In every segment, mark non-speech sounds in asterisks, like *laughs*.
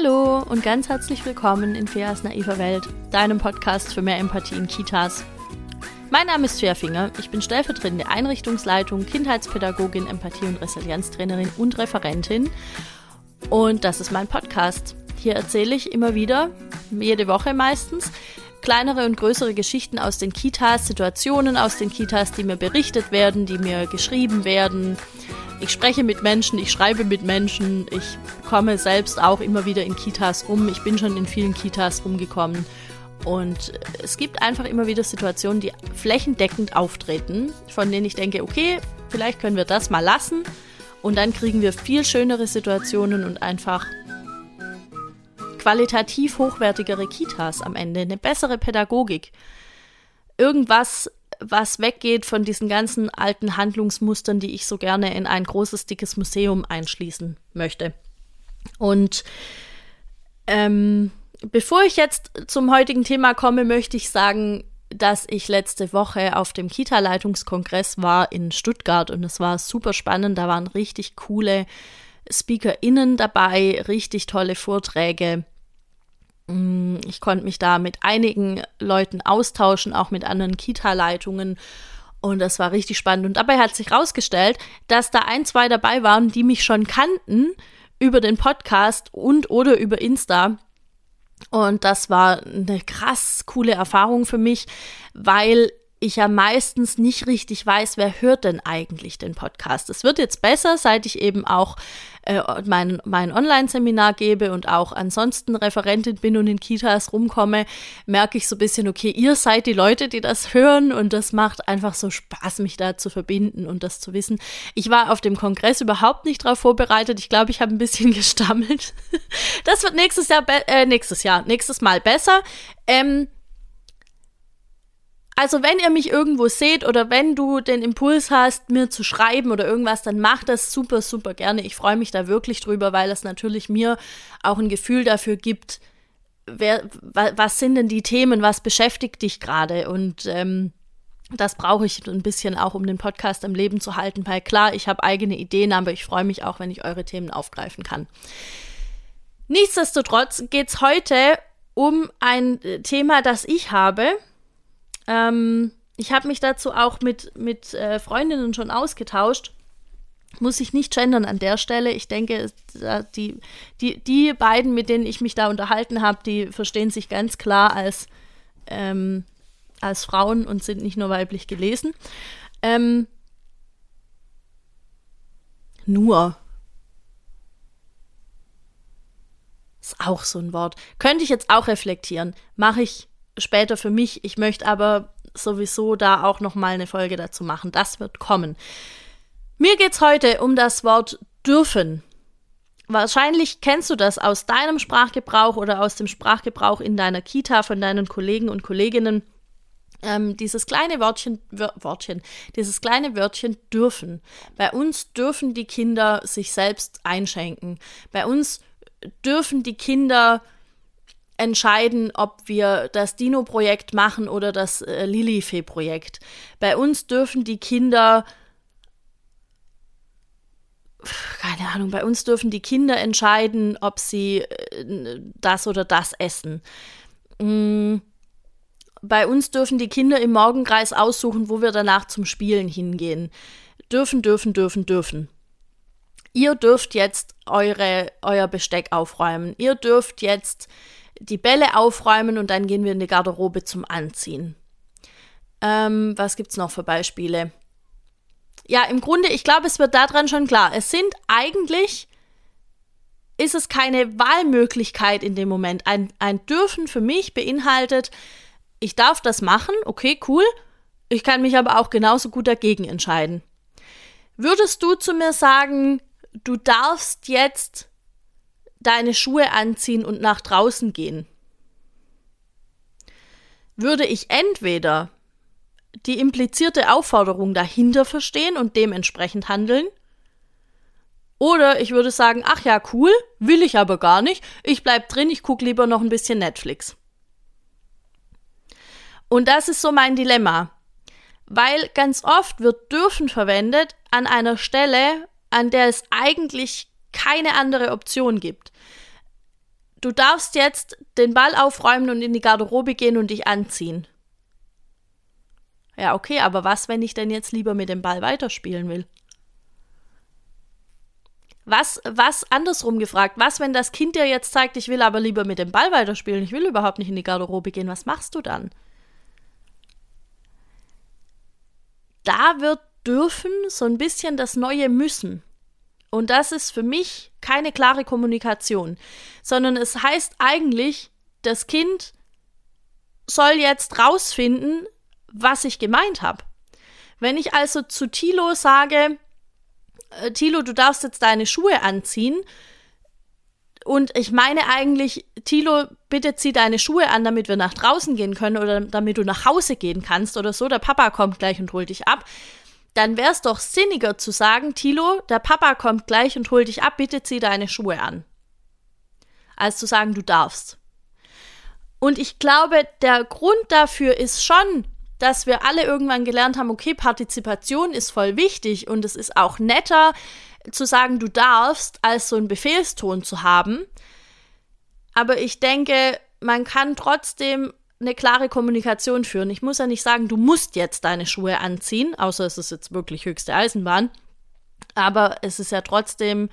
Hallo und ganz herzlich willkommen in Feas naiver Welt, deinem Podcast für mehr Empathie in Kitas. Mein Name ist Fea Finger, ich bin stellvertretende Einrichtungsleitung, Kindheitspädagogin, Empathie- und Resilienztrainerin und Referentin. Und das ist mein Podcast. Hier erzähle ich immer wieder, jede Woche meistens, kleinere und größere Geschichten aus den Kitas, Situationen aus den Kitas, die mir berichtet werden, die mir geschrieben werden, ich spreche mit Menschen, ich schreibe mit Menschen, ich komme selbst auch immer wieder in Kitas rum. Ich bin schon in vielen Kitas rumgekommen. Und es gibt einfach immer wieder Situationen, die flächendeckend auftreten, von denen ich denke, okay, vielleicht können wir das mal lassen. Und dann kriegen wir viel schönere Situationen und einfach qualitativ hochwertigere Kitas am Ende, eine bessere Pädagogik. Irgendwas was weggeht von diesen ganzen alten Handlungsmustern, die ich so gerne in ein großes, dickes Museum einschließen möchte. Und ähm, bevor ich jetzt zum heutigen Thema komme, möchte ich sagen, dass ich letzte Woche auf dem Kita-Leitungskongress war in Stuttgart und es war super spannend. Da waren richtig coole SpeakerInnen dabei, richtig tolle Vorträge. Mm, ich konnte mich da mit einigen Leuten austauschen, auch mit anderen Kita-Leitungen. Und das war richtig spannend. Und dabei hat sich herausgestellt, dass da ein, zwei dabei waren, die mich schon kannten über den Podcast und oder über Insta. Und das war eine krass coole Erfahrung für mich, weil ich ja meistens nicht richtig weiß, wer hört denn eigentlich den Podcast. Es wird jetzt besser, seit ich eben auch äh, mein, mein Online-Seminar gebe und auch ansonsten Referentin bin und in Kitas rumkomme, merke ich so ein bisschen, okay, ihr seid die Leute, die das hören und das macht einfach so Spaß, mich da zu verbinden und das zu wissen. Ich war auf dem Kongress überhaupt nicht darauf vorbereitet. Ich glaube, ich habe ein bisschen *laughs* gestammelt. Das wird nächstes Jahr, äh, nächstes Jahr, nächstes Mal besser. Ähm, also wenn ihr mich irgendwo seht oder wenn du den Impuls hast, mir zu schreiben oder irgendwas, dann mach das super, super gerne. Ich freue mich da wirklich drüber, weil das natürlich mir auch ein Gefühl dafür gibt, wer, was sind denn die Themen, was beschäftigt dich gerade und ähm, das brauche ich ein bisschen auch, um den Podcast am Leben zu halten, weil klar, ich habe eigene Ideen, aber ich freue mich auch, wenn ich eure Themen aufgreifen kann. Nichtsdestotrotz geht es heute um ein äh, Thema, das ich habe, ähm, ich habe mich dazu auch mit, mit äh, Freundinnen schon ausgetauscht. Muss ich nicht gendern an der Stelle. Ich denke, die, die, die beiden, mit denen ich mich da unterhalten habe, die verstehen sich ganz klar als, ähm, als Frauen und sind nicht nur weiblich gelesen. Ähm, nur. Ist auch so ein Wort. Könnte ich jetzt auch reflektieren. Mache ich später für mich. Ich möchte aber sowieso da auch noch mal eine Folge dazu machen. Das wird kommen. Mir geht es heute um das Wort dürfen. Wahrscheinlich kennst du das aus deinem Sprachgebrauch oder aus dem Sprachgebrauch in deiner Kita von deinen Kollegen und Kolleginnen. Ähm, dieses kleine Wörtchen, Wörtchen, dieses kleine Wörtchen dürfen. Bei uns dürfen die Kinder sich selbst einschenken. Bei uns dürfen die Kinder entscheiden, ob wir das Dino-Projekt machen oder das äh, Lilifee-Projekt. Bei uns dürfen die Kinder keine Ahnung, bei uns dürfen die Kinder entscheiden, ob sie äh, das oder das essen. Mm, bei uns dürfen die Kinder im Morgenkreis aussuchen, wo wir danach zum Spielen hingehen. Dürfen, dürfen, dürfen, dürfen. Ihr dürft jetzt eure, euer Besteck aufräumen. Ihr dürft jetzt die Bälle aufräumen und dann gehen wir in die Garderobe zum Anziehen. Ähm, was gibt's noch für Beispiele? Ja, im Grunde, ich glaube, es wird daran schon klar. Es sind eigentlich, ist es keine Wahlmöglichkeit in dem Moment. Ein, ein Dürfen für mich beinhaltet, ich darf das machen, okay, cool. Ich kann mich aber auch genauso gut dagegen entscheiden. Würdest du zu mir sagen, du darfst jetzt deine Schuhe anziehen und nach draußen gehen, würde ich entweder die implizierte Aufforderung dahinter verstehen und dementsprechend handeln, oder ich würde sagen, ach ja, cool, will ich aber gar nicht, ich bleib drin, ich gucke lieber noch ein bisschen Netflix. Und das ist so mein Dilemma, weil ganz oft wird dürfen verwendet an einer Stelle, an der es eigentlich keine andere Option gibt. du darfst jetzt den Ball aufräumen und in die Garderobe gehen und dich anziehen. Ja, okay, aber was, wenn ich denn jetzt lieber mit dem Ball weiterspielen will? Was, was andersrum gefragt, was, wenn das Kind dir jetzt zeigt, ich will aber lieber mit dem Ball weiterspielen, ich will überhaupt nicht in die Garderobe gehen, was machst du dann? Da wird dürfen so ein bisschen das neue müssen. Und das ist für mich keine klare Kommunikation, sondern es heißt eigentlich, das Kind soll jetzt rausfinden, was ich gemeint habe. Wenn ich also zu Tilo sage, äh, Tilo, du darfst jetzt deine Schuhe anziehen, und ich meine eigentlich, Tilo, bitte zieh deine Schuhe an, damit wir nach draußen gehen können oder damit du nach Hause gehen kannst oder so. Der Papa kommt gleich und holt dich ab dann wäre es doch sinniger zu sagen, Tilo, der Papa kommt gleich und holt dich ab, bitte zieh deine Schuhe an. Als zu sagen, du darfst. Und ich glaube, der Grund dafür ist schon, dass wir alle irgendwann gelernt haben, okay, Partizipation ist voll wichtig und es ist auch netter zu sagen, du darfst, als so einen Befehlston zu haben. Aber ich denke, man kann trotzdem eine klare Kommunikation führen. Ich muss ja nicht sagen, du musst jetzt deine Schuhe anziehen, außer es ist jetzt wirklich höchste Eisenbahn. Aber es ist ja trotzdem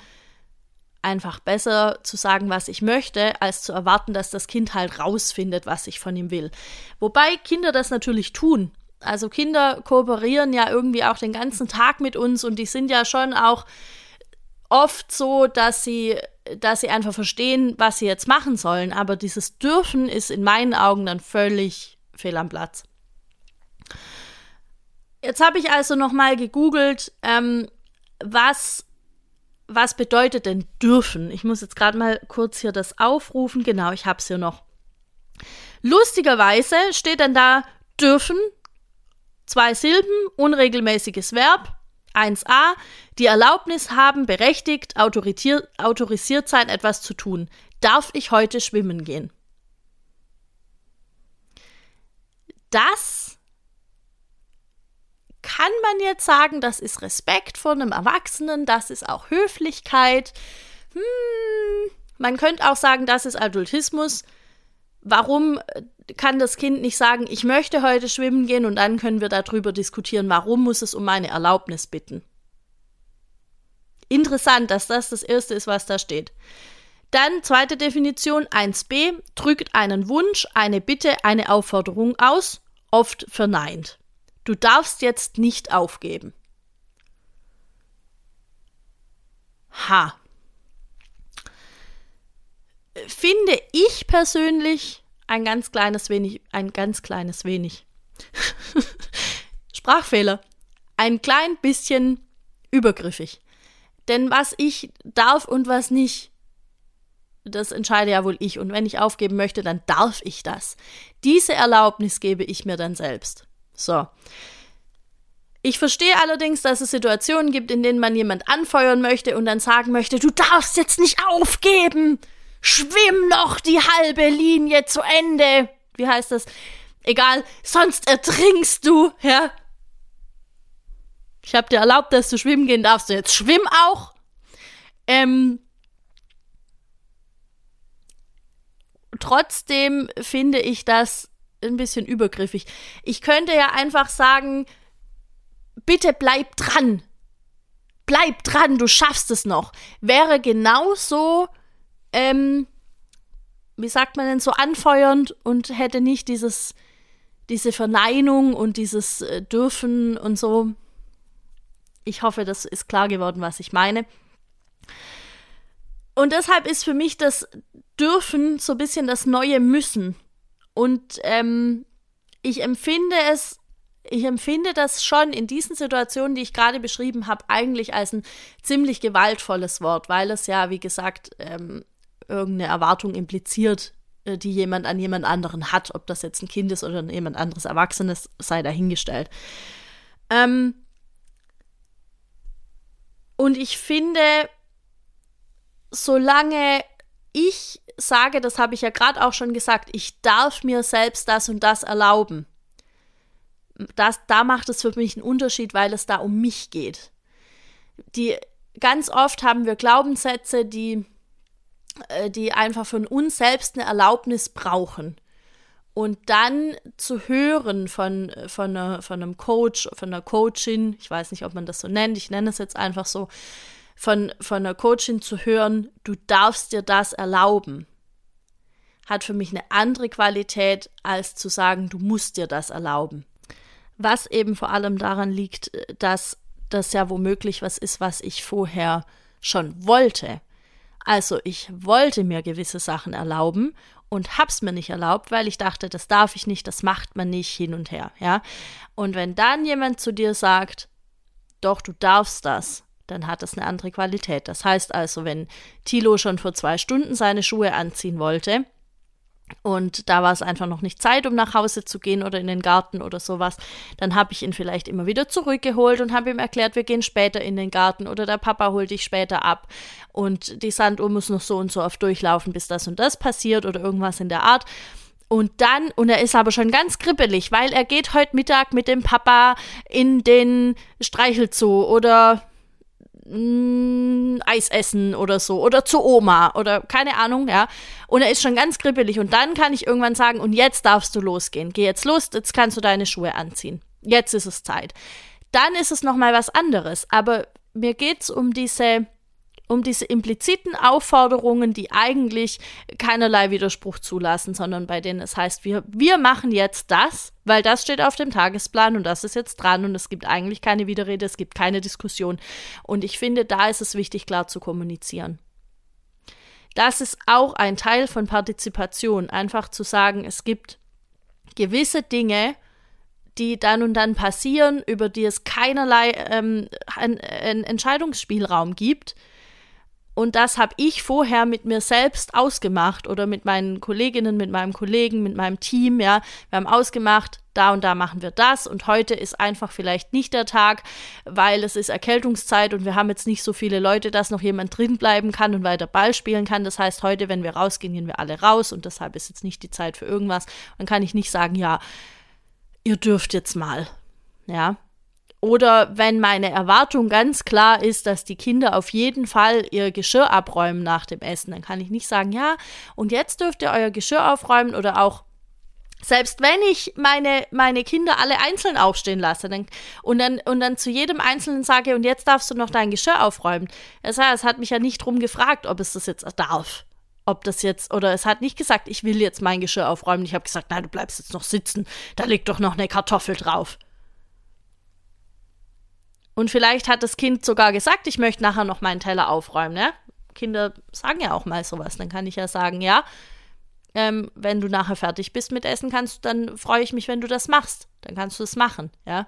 einfach besser zu sagen, was ich möchte, als zu erwarten, dass das Kind halt rausfindet, was ich von ihm will. Wobei Kinder das natürlich tun. Also Kinder kooperieren ja irgendwie auch den ganzen Tag mit uns und die sind ja schon auch oft so, dass sie dass sie einfach verstehen, was sie jetzt machen sollen. Aber dieses Dürfen ist in meinen Augen dann völlig fehl am Platz. Jetzt habe ich also nochmal gegoogelt, ähm, was, was bedeutet denn dürfen? Ich muss jetzt gerade mal kurz hier das aufrufen. Genau, ich habe es hier noch. Lustigerweise steht dann da dürfen, zwei Silben, unregelmäßiges Verb, 1a die Erlaubnis haben, berechtigt, autorisiert sein, etwas zu tun. Darf ich heute schwimmen gehen? Das kann man jetzt sagen, das ist Respekt vor einem Erwachsenen, das ist auch Höflichkeit. Hm, man könnte auch sagen, das ist Adultismus. Warum kann das Kind nicht sagen, ich möchte heute schwimmen gehen und dann können wir darüber diskutieren, warum muss es um meine Erlaubnis bitten. Interessant, dass das das erste ist, was da steht. Dann zweite Definition 1b drückt einen Wunsch, eine Bitte, eine Aufforderung aus, oft verneint. Du darfst jetzt nicht aufgeben. Ha. Finde ich persönlich ein ganz kleines wenig, ein ganz kleines wenig. *laughs* Sprachfehler. Ein klein bisschen übergriffig. Denn was ich darf und was nicht, das entscheide ja wohl ich. Und wenn ich aufgeben möchte, dann darf ich das. Diese Erlaubnis gebe ich mir dann selbst. So. Ich verstehe allerdings, dass es Situationen gibt, in denen man jemand anfeuern möchte und dann sagen möchte, du darfst jetzt nicht aufgeben. Schwimm noch die halbe Linie zu Ende. Wie heißt das? Egal, sonst ertrinkst du, ja? Ich habe dir erlaubt, dass du schwimmen gehen darfst. Du jetzt schwimm auch. Ähm, trotzdem finde ich das ein bisschen übergriffig. Ich könnte ja einfach sagen, bitte bleib dran. Bleib dran, du schaffst es noch. Wäre genauso, ähm, wie sagt man denn, so anfeuernd und hätte nicht dieses, diese Verneinung und dieses äh, Dürfen und so. Ich hoffe, das ist klar geworden, was ich meine. Und deshalb ist für mich das Dürfen so ein bisschen das neue Müssen. Und ähm, ich empfinde es, ich empfinde das schon in diesen Situationen, die ich gerade beschrieben habe, eigentlich als ein ziemlich gewaltvolles Wort, weil es ja, wie gesagt, ähm, irgendeine Erwartung impliziert, äh, die jemand an jemand anderen hat. Ob das jetzt ein Kind ist oder jemand anderes Erwachsenes, sei dahingestellt. Ähm, und ich finde, solange ich sage, das habe ich ja gerade auch schon gesagt, ich darf mir selbst das und das erlauben, das, da macht es für mich einen Unterschied, weil es da um mich geht. Die, ganz oft haben wir Glaubenssätze, die die einfach von uns selbst eine Erlaubnis brauchen. Und dann zu hören von, von, einer, von einem Coach, von einer Coachin, ich weiß nicht, ob man das so nennt, ich nenne es jetzt einfach so, von, von einer Coachin zu hören, du darfst dir das erlauben, hat für mich eine andere Qualität, als zu sagen, du musst dir das erlauben. Was eben vor allem daran liegt, dass das ja womöglich was ist, was ich vorher schon wollte. Also ich wollte mir gewisse Sachen erlauben und hab's mir nicht erlaubt, weil ich dachte, das darf ich nicht, das macht man nicht hin und her, ja? Und wenn dann jemand zu dir sagt, doch, du darfst das, dann hat das eine andere Qualität. Das heißt also, wenn Tilo schon vor zwei Stunden seine Schuhe anziehen wollte, und da war es einfach noch nicht Zeit, um nach Hause zu gehen oder in den Garten oder sowas. Dann habe ich ihn vielleicht immer wieder zurückgeholt und habe ihm erklärt, wir gehen später in den Garten oder der Papa holt dich später ab und die Sanduhr muss noch so und so oft durchlaufen, bis das und das passiert oder irgendwas in der Art. Und dann, und er ist aber schon ganz kribbelig, weil er geht heute Mittag mit dem Papa in den Streichelzoo oder mh, mm, Eis essen oder so oder zu Oma oder keine Ahnung, ja. Und er ist schon ganz kribbelig und dann kann ich irgendwann sagen, und jetzt darfst du losgehen. Geh jetzt los, jetzt kannst du deine Schuhe anziehen. Jetzt ist es Zeit. Dann ist es noch mal was anderes, aber mir geht's um diese um diese impliziten Aufforderungen, die eigentlich keinerlei Widerspruch zulassen, sondern bei denen es heißt, wir, wir machen jetzt das, weil das steht auf dem Tagesplan und das ist jetzt dran und es gibt eigentlich keine Widerrede, es gibt keine Diskussion. Und ich finde, da ist es wichtig, klar zu kommunizieren. Das ist auch ein Teil von Partizipation, einfach zu sagen, es gibt gewisse Dinge, die dann und dann passieren, über die es keinerlei ähm, ein, ein Entscheidungsspielraum gibt und das habe ich vorher mit mir selbst ausgemacht oder mit meinen Kolleginnen, mit meinem Kollegen, mit meinem Team, ja. Wir haben ausgemacht, da und da machen wir das und heute ist einfach vielleicht nicht der Tag, weil es ist Erkältungszeit und wir haben jetzt nicht so viele Leute, dass noch jemand drin bleiben kann und weiter Ball spielen kann. Das heißt, heute, wenn wir rausgehen, gehen wir alle raus und deshalb ist jetzt nicht die Zeit für irgendwas. Dann kann ich nicht sagen, ja, ihr dürft jetzt mal. Ja, oder wenn meine Erwartung ganz klar ist, dass die Kinder auf jeden Fall ihr Geschirr abräumen nach dem Essen, dann kann ich nicht sagen, ja, und jetzt dürft ihr euer Geschirr aufräumen oder auch selbst wenn ich meine, meine Kinder alle einzeln aufstehen lasse dann, und, dann, und dann zu jedem Einzelnen sage, und jetzt darfst du noch dein Geschirr aufräumen. Heißt, es hat mich ja nicht drum gefragt, ob es das jetzt darf. Ob das jetzt, oder es hat nicht gesagt, ich will jetzt mein Geschirr aufräumen. Ich habe gesagt, nein, du bleibst jetzt noch sitzen. Da liegt doch noch eine Kartoffel drauf. Und vielleicht hat das Kind sogar gesagt, ich möchte nachher noch meinen Teller aufräumen. Ne? Kinder sagen ja auch mal sowas. Dann kann ich ja sagen, ja, ähm, wenn du nachher fertig bist mit Essen, kannst dann freue ich mich, wenn du das machst. Dann kannst du es machen, ja.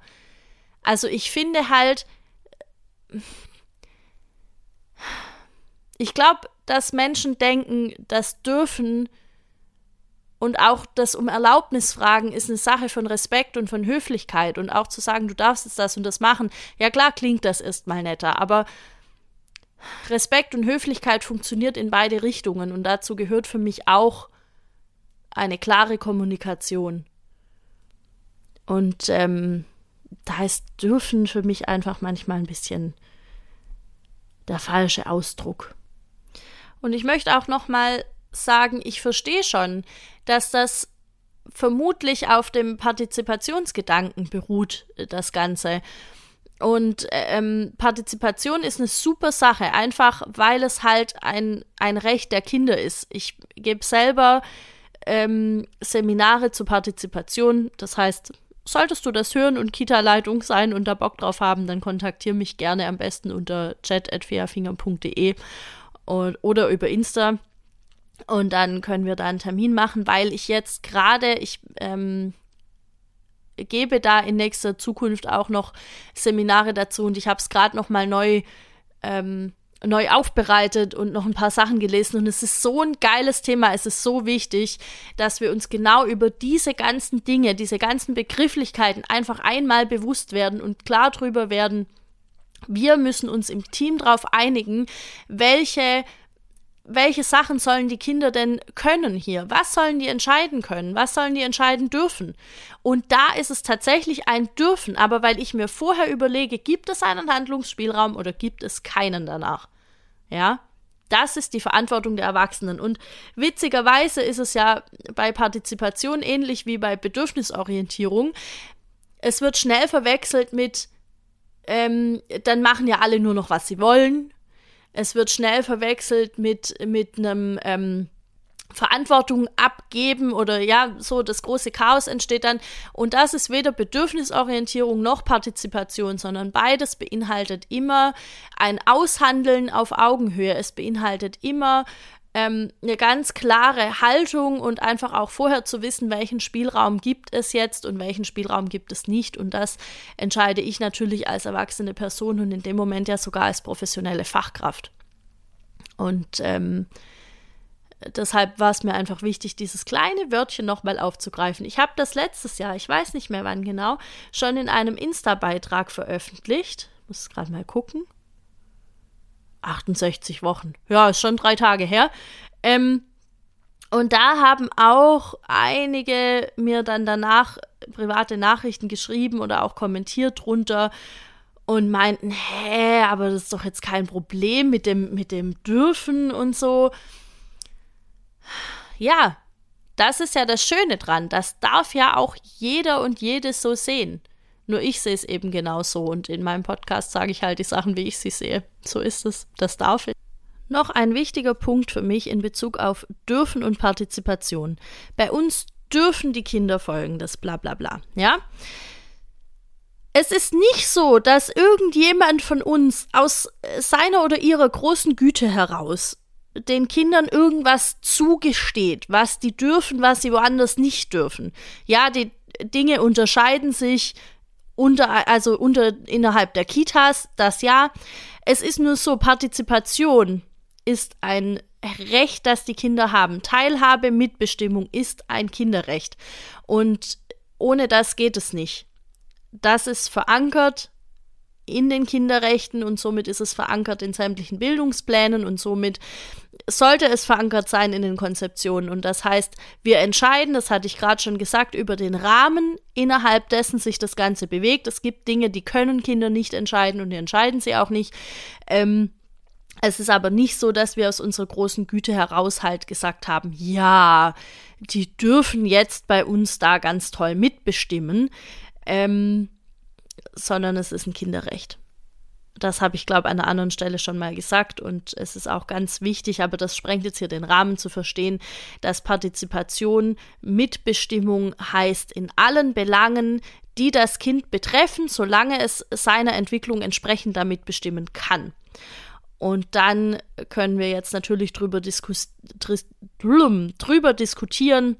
Also ich finde halt, ich glaube, dass Menschen denken, das dürfen und auch das um Erlaubnis fragen ist eine Sache von Respekt und von Höflichkeit und auch zu sagen, du darfst jetzt das und das machen. Ja klar klingt das erstmal netter, aber Respekt und Höflichkeit funktioniert in beide Richtungen und dazu gehört für mich auch eine klare Kommunikation. Und ähm, da ist dürfen für mich einfach manchmal ein bisschen der falsche Ausdruck. Und ich möchte auch noch mal sagen, ich verstehe schon, dass das vermutlich auf dem Partizipationsgedanken beruht, das Ganze. Und ähm, Partizipation ist eine super Sache, einfach weil es halt ein, ein Recht der Kinder ist. Ich gebe selber ähm, Seminare zur Partizipation. Das heißt, solltest du das hören und Kita-Leitung sein und da Bock drauf haben, dann kontaktiere mich gerne am besten unter chat.fairfinger.de oder über Insta. Und dann können wir da einen Termin machen, weil ich jetzt gerade, ich ähm, gebe da in nächster Zukunft auch noch Seminare dazu und ich habe es gerade noch mal neu ähm, neu aufbereitet und noch ein paar Sachen gelesen. Und es ist so ein geiles Thema, es ist so wichtig, dass wir uns genau über diese ganzen Dinge, diese ganzen Begrifflichkeiten einfach einmal bewusst werden und klar drüber werden. Wir müssen uns im Team darauf einigen, welche welche Sachen sollen die Kinder denn können hier? Was sollen die entscheiden können? Was sollen die entscheiden dürfen? Und da ist es tatsächlich ein Dürfen, aber weil ich mir vorher überlege, gibt es einen Handlungsspielraum oder gibt es keinen danach? Ja? Das ist die Verantwortung der Erwachsenen. Und witzigerweise ist es ja bei Partizipation ähnlich wie bei Bedürfnisorientierung. Es wird schnell verwechselt mit, ähm, dann machen ja alle nur noch, was sie wollen. Es wird schnell verwechselt mit, mit einem ähm, Verantwortung abgeben oder ja, so das große Chaos entsteht dann. Und das ist weder Bedürfnisorientierung noch Partizipation, sondern beides beinhaltet immer ein Aushandeln auf Augenhöhe. Es beinhaltet immer ähm, eine ganz klare Haltung und einfach auch vorher zu wissen, welchen Spielraum gibt es jetzt und welchen Spielraum gibt es nicht. Und das entscheide ich natürlich als erwachsene Person und in dem Moment ja sogar als professionelle Fachkraft. Und ähm, deshalb war es mir einfach wichtig, dieses kleine Wörtchen nochmal aufzugreifen. Ich habe das letztes Jahr, ich weiß nicht mehr wann genau, schon in einem Insta-Beitrag veröffentlicht. Muss gerade mal gucken. 68 Wochen. Ja, ist schon drei Tage her. Ähm, und da haben auch einige mir dann danach private Nachrichten geschrieben oder auch kommentiert drunter und meinten, hä, aber das ist doch jetzt kein Problem mit dem, mit dem Dürfen und so ja, das ist ja das Schöne dran. Das darf ja auch jeder und jedes so sehen. Nur ich sehe es eben genau so und in meinem Podcast sage ich halt die Sachen, wie ich sie sehe. So ist es. Das darf ich. Noch ein wichtiger Punkt für mich in Bezug auf Dürfen und Partizipation. Bei uns dürfen die Kinder folgendes, bla bla bla. Ja? Es ist nicht so, dass irgendjemand von uns aus seiner oder ihrer großen Güte heraus den Kindern irgendwas zugesteht, was die dürfen, was sie woanders nicht dürfen. Ja, die Dinge unterscheiden sich unter, also unter, innerhalb der Kitas, das ja. Es ist nur so, Partizipation ist ein Recht, das die Kinder haben. Teilhabe, Mitbestimmung ist ein Kinderrecht. Und ohne das geht es nicht. Das ist verankert in den Kinderrechten und somit ist es verankert in sämtlichen Bildungsplänen und somit sollte es verankert sein in den Konzeptionen. Und das heißt, wir entscheiden, das hatte ich gerade schon gesagt, über den Rahmen, innerhalb dessen sich das Ganze bewegt. Es gibt Dinge, die können Kinder nicht entscheiden und die entscheiden sie auch nicht. Ähm, es ist aber nicht so, dass wir aus unserer großen Güte heraus halt gesagt haben, ja, die dürfen jetzt bei uns da ganz toll mitbestimmen. Ähm, sondern es ist ein Kinderrecht. Das habe ich, glaube an einer anderen Stelle schon mal gesagt und es ist auch ganz wichtig, aber das sprengt jetzt hier den Rahmen zu verstehen, dass Partizipation, Mitbestimmung heißt in allen Belangen, die das Kind betreffen, solange es seiner Entwicklung entsprechend damit bestimmen kann. Und dann können wir jetzt natürlich drüber, diskus drüber diskutieren,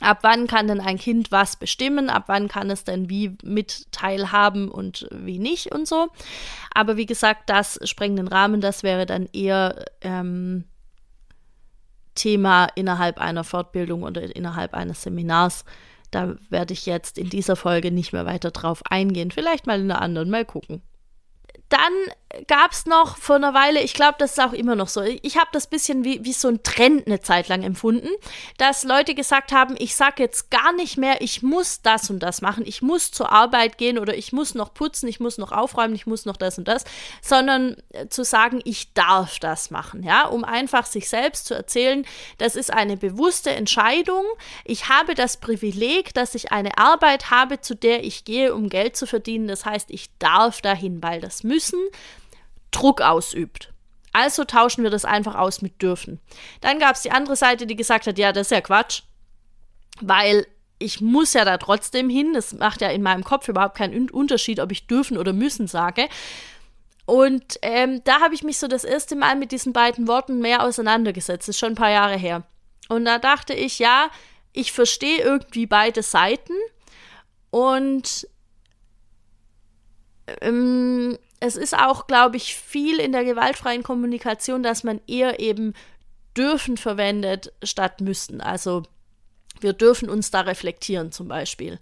Ab wann kann denn ein Kind was bestimmen? Ab wann kann es denn wie mit teilhaben und wie nicht und so? Aber wie gesagt, das sprengt den Rahmen. Das wäre dann eher ähm, Thema innerhalb einer Fortbildung oder innerhalb eines Seminars. Da werde ich jetzt in dieser Folge nicht mehr weiter drauf eingehen. Vielleicht mal in einer anderen, mal gucken. Dann gab es noch vor einer Weile, ich glaube, das ist auch immer noch so, ich habe das bisschen wie, wie so ein Trend eine Zeit lang empfunden, dass Leute gesagt haben, ich sage jetzt gar nicht mehr, ich muss das und das machen, ich muss zur Arbeit gehen oder ich muss noch putzen, ich muss noch aufräumen, ich muss noch das und das, sondern äh, zu sagen, ich darf das machen, ja, um einfach sich selbst zu erzählen, das ist eine bewusste Entscheidung, ich habe das Privileg, dass ich eine Arbeit habe, zu der ich gehe, um Geld zu verdienen, das heißt, ich darf dahin, weil das müssen Druck ausübt. Also tauschen wir das einfach aus mit dürfen. Dann gab es die andere Seite, die gesagt hat, ja, das ist ja Quatsch, weil ich muss ja da trotzdem hin. Das macht ja in meinem Kopf überhaupt keinen Unterschied, ob ich dürfen oder müssen sage. Und ähm, da habe ich mich so das erste Mal mit diesen beiden Worten mehr auseinandergesetzt. Das ist schon ein paar Jahre her. Und da dachte ich, ja, ich verstehe irgendwie beide Seiten. Und ähm, es ist auch, glaube ich, viel in der gewaltfreien Kommunikation, dass man eher eben dürfen verwendet statt müssen. Also wir dürfen uns da reflektieren zum Beispiel.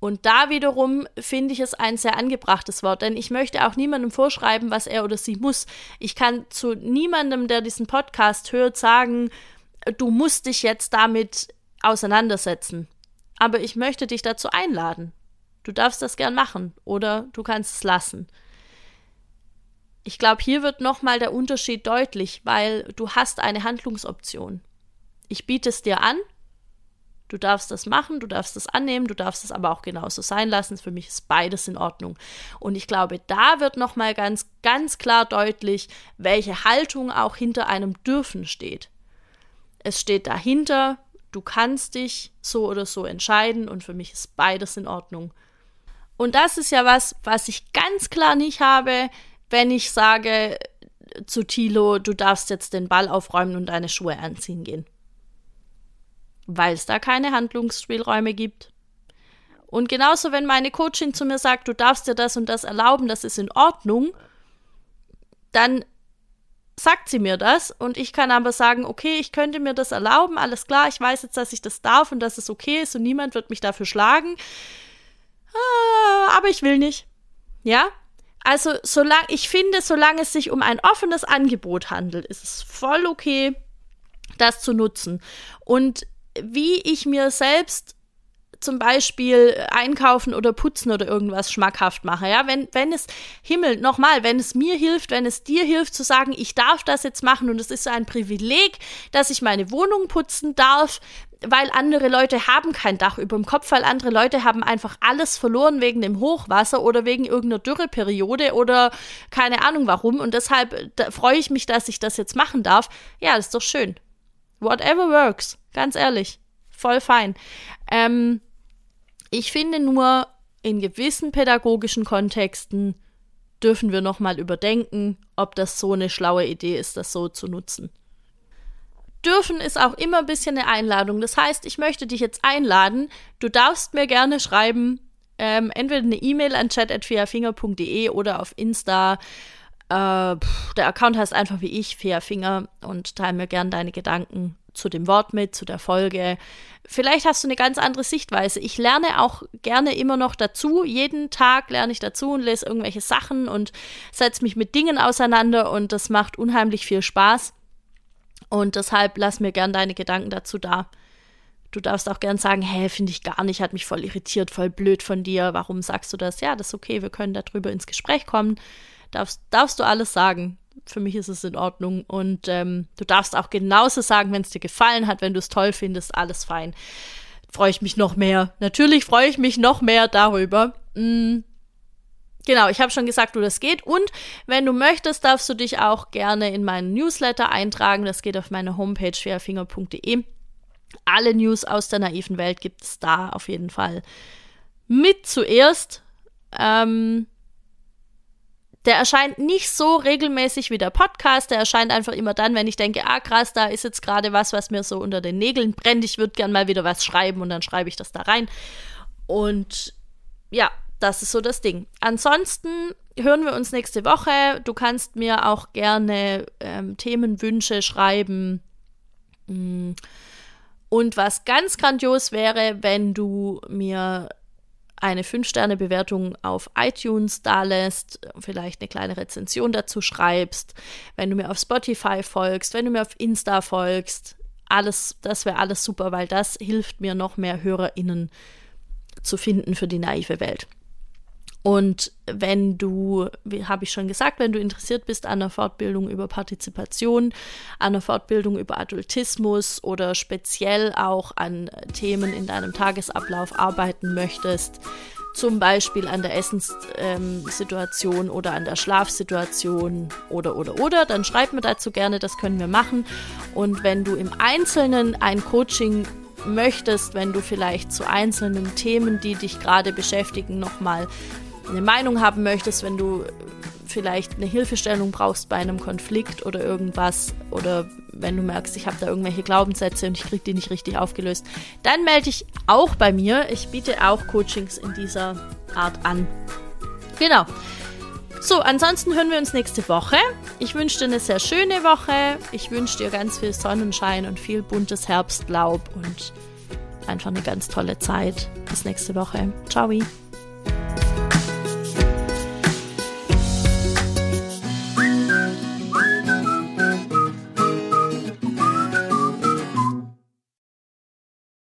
Und da wiederum finde ich es ein sehr angebrachtes Wort, denn ich möchte auch niemandem vorschreiben, was er oder sie muss. Ich kann zu niemandem, der diesen Podcast hört, sagen, du musst dich jetzt damit auseinandersetzen. Aber ich möchte dich dazu einladen. Du darfst das gern machen oder du kannst es lassen. Ich glaube, hier wird nochmal der Unterschied deutlich, weil du hast eine Handlungsoption. Ich biete es dir an, du darfst das machen, du darfst das annehmen, du darfst es aber auch genauso sein lassen. Für mich ist beides in Ordnung. Und ich glaube, da wird nochmal ganz, ganz klar deutlich, welche Haltung auch hinter einem Dürfen steht. Es steht dahinter, du kannst dich so oder so entscheiden und für mich ist beides in Ordnung. Und das ist ja was, was ich ganz klar nicht habe, wenn ich sage zu Tilo, du darfst jetzt den Ball aufräumen und deine Schuhe anziehen gehen. Weil es da keine Handlungsspielräume gibt. Und genauso, wenn meine Coachin zu mir sagt, du darfst dir das und das erlauben, das ist in Ordnung, dann sagt sie mir das und ich kann aber sagen, okay, ich könnte mir das erlauben, alles klar, ich weiß jetzt, dass ich das darf und dass es okay ist und niemand wird mich dafür schlagen. Ah, aber ich will nicht. Ja? Also, solange, ich finde, solange es sich um ein offenes Angebot handelt, ist es voll okay, das zu nutzen. Und wie ich mir selbst zum Beispiel einkaufen oder putzen oder irgendwas schmackhaft mache. Ja, wenn, wenn es, Himmel, nochmal, wenn es mir hilft, wenn es dir hilft zu sagen, ich darf das jetzt machen und es ist so ein Privileg, dass ich meine Wohnung putzen darf, weil andere Leute haben kein Dach über dem Kopf, weil andere Leute haben einfach alles verloren wegen dem Hochwasser oder wegen irgendeiner Dürreperiode oder keine Ahnung warum. Und deshalb freue ich mich, dass ich das jetzt machen darf. Ja, das ist doch schön. Whatever works, ganz ehrlich. Voll fein. Ähm, ich finde nur, in gewissen pädagogischen Kontexten dürfen wir nochmal überdenken, ob das so eine schlaue Idee ist, das so zu nutzen. Dürfen ist auch immer ein bisschen eine Einladung. Das heißt, ich möchte dich jetzt einladen. Du darfst mir gerne schreiben, ähm, entweder eine E-Mail an chat.feafinger.de oder auf Insta. Äh, pff, der Account heißt einfach wie ich, Feafinger, und teile mir gerne deine Gedanken zu dem Wort mit, zu der Folge. Vielleicht hast du eine ganz andere Sichtweise. Ich lerne auch gerne immer noch dazu. Jeden Tag lerne ich dazu und lese irgendwelche Sachen und setze mich mit Dingen auseinander und das macht unheimlich viel Spaß. Und deshalb lass mir gern deine Gedanken dazu da. Du darfst auch gern sagen, hä, finde ich gar nicht, hat mich voll irritiert, voll blöd von dir. Warum sagst du das? Ja, das ist okay, wir können darüber ins Gespräch kommen. Darfst, darfst du alles sagen für mich ist es in Ordnung. Und ähm, du darfst auch genauso sagen, wenn es dir gefallen hat, wenn du es toll findest, alles fein. Freue ich mich noch mehr. Natürlich freue ich mich noch mehr darüber. Mm. Genau, ich habe schon gesagt, wo das geht. Und wenn du möchtest, darfst du dich auch gerne in meinen Newsletter eintragen. Das geht auf meine Homepage fairfinger.de. Alle News aus der naiven Welt gibt es da auf jeden Fall mit zuerst. Ähm, der erscheint nicht so regelmäßig wie der Podcast. Der erscheint einfach immer dann, wenn ich denke, ah krass, da ist jetzt gerade was, was mir so unter den Nägeln brennt. Ich würde gern mal wieder was schreiben und dann schreibe ich das da rein. Und ja, das ist so das Ding. Ansonsten hören wir uns nächste Woche. Du kannst mir auch gerne ähm, Themenwünsche schreiben. Mm. Und was ganz grandios wäre, wenn du mir eine 5-Sterne-Bewertung auf iTunes dalässt, vielleicht eine kleine Rezension dazu schreibst, wenn du mir auf Spotify folgst, wenn du mir auf Insta folgst, alles, das wäre alles super, weil das hilft mir noch mehr HörerInnen zu finden für die naive Welt. Und wenn du, wie habe ich schon gesagt, wenn du interessiert bist an einer Fortbildung über Partizipation, an einer Fortbildung über Adultismus oder speziell auch an Themen in deinem Tagesablauf arbeiten möchtest, zum Beispiel an der Essenssituation ähm, oder an der Schlafsituation oder oder oder, dann schreib mir dazu gerne, das können wir machen. Und wenn du im Einzelnen ein Coaching möchtest, wenn du vielleicht zu einzelnen Themen, die dich gerade beschäftigen, nochmal eine Meinung haben möchtest, wenn du vielleicht eine Hilfestellung brauchst bei einem Konflikt oder irgendwas oder wenn du merkst, ich habe da irgendwelche Glaubenssätze und ich kriege die nicht richtig aufgelöst, dann melde dich auch bei mir. Ich biete auch Coachings in dieser Art an. Genau. So, ansonsten hören wir uns nächste Woche. Ich wünsche dir eine sehr schöne Woche. Ich wünsche dir ganz viel Sonnenschein und viel buntes Herbstlaub und einfach eine ganz tolle Zeit. Bis nächste Woche. Ciao.